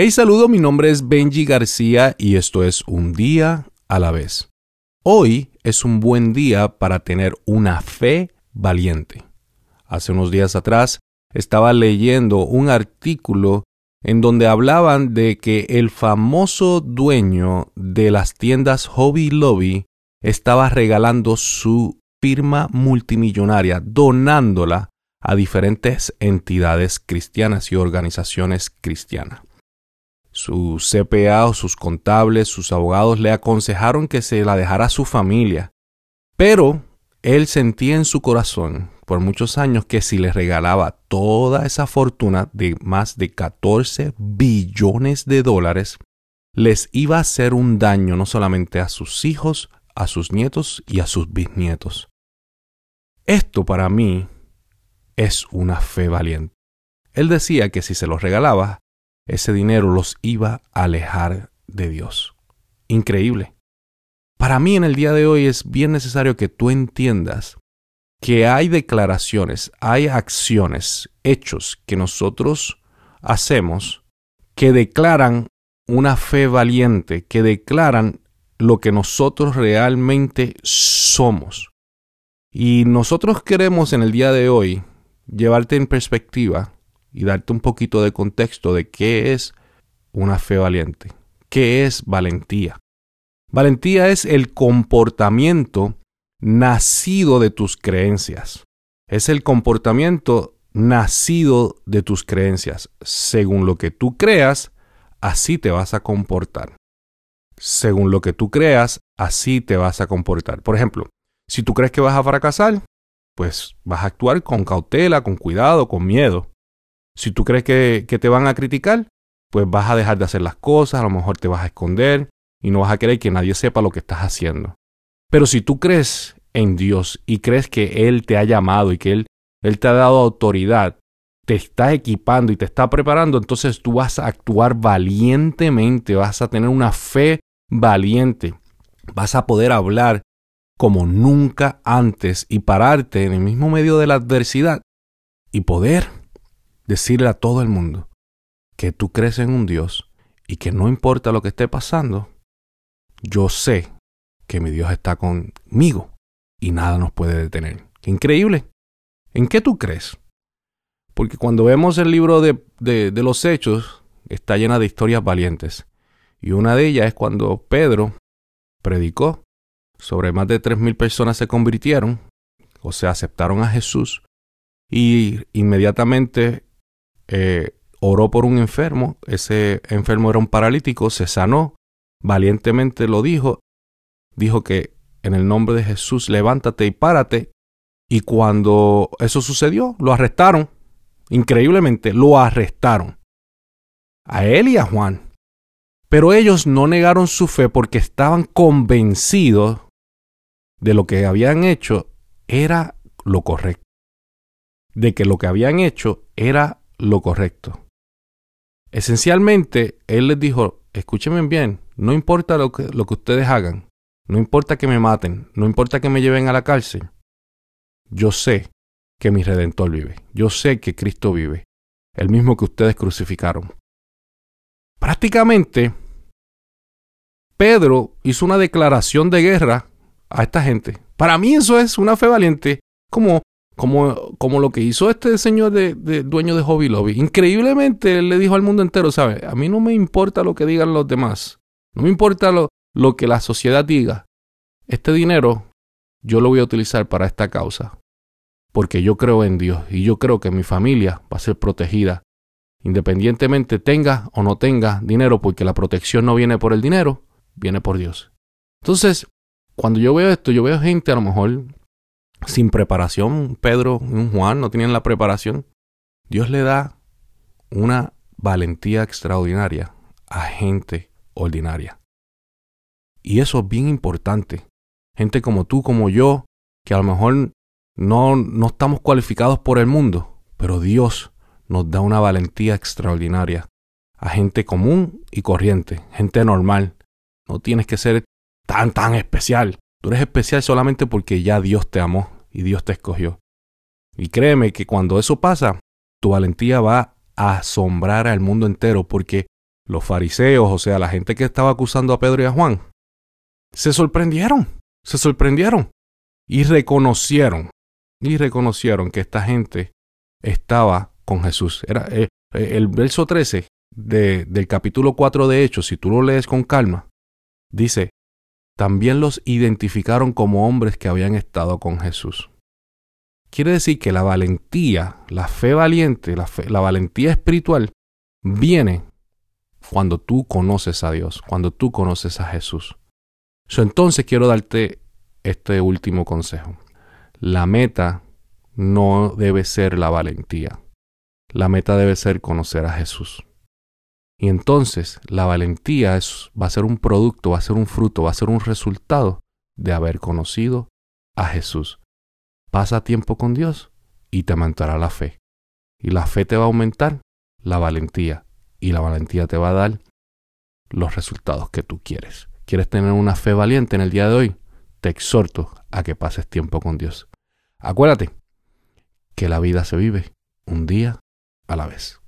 Hey, saludo, mi nombre es Benji García y esto es Un día a la vez. Hoy es un buen día para tener una fe valiente. Hace unos días atrás estaba leyendo un artículo en donde hablaban de que el famoso dueño de las tiendas Hobby Lobby estaba regalando su firma multimillonaria, donándola a diferentes entidades cristianas y organizaciones cristianas. Su CPA o sus contables, sus abogados le aconsejaron que se la dejara a su familia. Pero él sentía en su corazón por muchos años que si le regalaba toda esa fortuna de más de 14 billones de dólares, les iba a hacer un daño no solamente a sus hijos, a sus nietos y a sus bisnietos. Esto para mí es una fe valiente. Él decía que si se los regalaba, ese dinero los iba a alejar de Dios. Increíble. Para mí en el día de hoy es bien necesario que tú entiendas que hay declaraciones, hay acciones, hechos que nosotros hacemos que declaran una fe valiente, que declaran lo que nosotros realmente somos. Y nosotros queremos en el día de hoy llevarte en perspectiva y darte un poquito de contexto de qué es una fe valiente, qué es valentía. Valentía es el comportamiento nacido de tus creencias. Es el comportamiento nacido de tus creencias. Según lo que tú creas, así te vas a comportar. Según lo que tú creas, así te vas a comportar. Por ejemplo, si tú crees que vas a fracasar, pues vas a actuar con cautela, con cuidado, con miedo. Si tú crees que, te van a criticar, pues vas a dejar de hacer las cosas, a lo mejor te vas a esconder y no vas a querer que nadie sepa lo que estás haciendo. Pero si tú crees en Dios y crees que Él te ha llamado y que Él, Él te ha dado autoridad, te está equipando y te está preparando, entonces tú vas a actuar valientemente, vas a tener una fe valiente, vas a poder hablar como nunca antes y pararte en el mismo medio de la adversidad y poder decirle a todo el mundo que tú crees en un Dios y que no importa lo que esté pasando, yo sé que mi Dios está conmigo y nada nos puede detener. ¡Qué increíble! ¿En qué tú crees? Porque cuando vemos el libro de, de, los hechos, está llena de historias valientes. Y una de ellas es cuando Pedro predicó, sobre más de tres mil personas se convirtieron, o sea, aceptaron a Jesús, y inmediatamente eh, oró por un enfermo, ese enfermo era un paralítico, se sanó, valientemente lo dijo, dijo que en el nombre de Jesús levántate y párate, y cuando eso sucedió, lo arrestaron, increíblemente, lo arrestaron, a él y a Juan. Pero ellos no negaron su fe porque estaban convencidos de lo que habían hecho era lo correcto, de que lo que habían hecho era lo correcto. Esencialmente, Él les dijo, escúchenme bien, no importa lo que, lo que ustedes hagan, no importa que me maten, no importa que me lleven a la cárcel, yo sé que mi redentor vive, yo sé que Cristo vive, el mismo que ustedes crucificaron. Prácticamente, Pedro hizo una declaración de guerra a esta gente. Para mí eso es una fe valiente, como como, como lo que hizo este señor de, dueño de Hobby Lobby. Increíblemente él le dijo al mundo entero, ¿sabe? A mí no me importa lo que digan los demás. No me importa lo, lo que la sociedad diga. Este dinero yo lo voy a utilizar para esta causa. Porque yo creo en Dios y yo creo que mi familia va a ser protegida. Independientemente tenga o no tenga dinero, porque la protección no viene por el dinero, viene por Dios. Entonces, cuando yo veo esto, yo veo gente a lo mejor sin preparación, Pedro y Juan no tenían la preparación. Dios le da una valentía extraordinaria a gente ordinaria. Y eso es bien importante. Gente como tú, como yo, que a lo mejor no, no estamos cualificados por el mundo, pero Dios nos da una valentía extraordinaria a gente común y corriente, gente normal. No tienes que ser tan, tan especial. Tú eres especial solamente porque ya Dios te amó y Dios te escogió. Y créeme que cuando eso pasa, tu valentía va a asombrar al mundo entero porque los fariseos, o sea, la gente que estaba acusando a Pedro y a Juan, se sorprendieron, se sorprendieron y reconocieron, y reconocieron que esta gente estaba con Jesús. Era eh, eh, el verso 13 del capítulo 4 de Hechos, si tú lo lees con calma, dice, también los identificaron como hombres que habían estado con Jesús. Quiere decir que la valentía, la fe valiente, la, la valentía espiritual viene cuando tú conoces a Dios, cuando tú conoces a Jesús. entonces quiero darte este último consejo. La meta no debe ser la valentía. La meta debe ser conocer a Jesús. Y entonces la valentía es, va a ser un producto, va a ser un fruto, va a ser un resultado de haber conocido a Jesús. Pasa tiempo con Dios y te aumentará la fe. Y la fe te va a aumentar la valentía. Y la valentía te va a dar los resultados que tú quieres. ¿Quieres tener una fe valiente en el día de hoy? Te exhorto a que pases tiempo con Dios. Acuérdate que la vida se vive un día a la vez.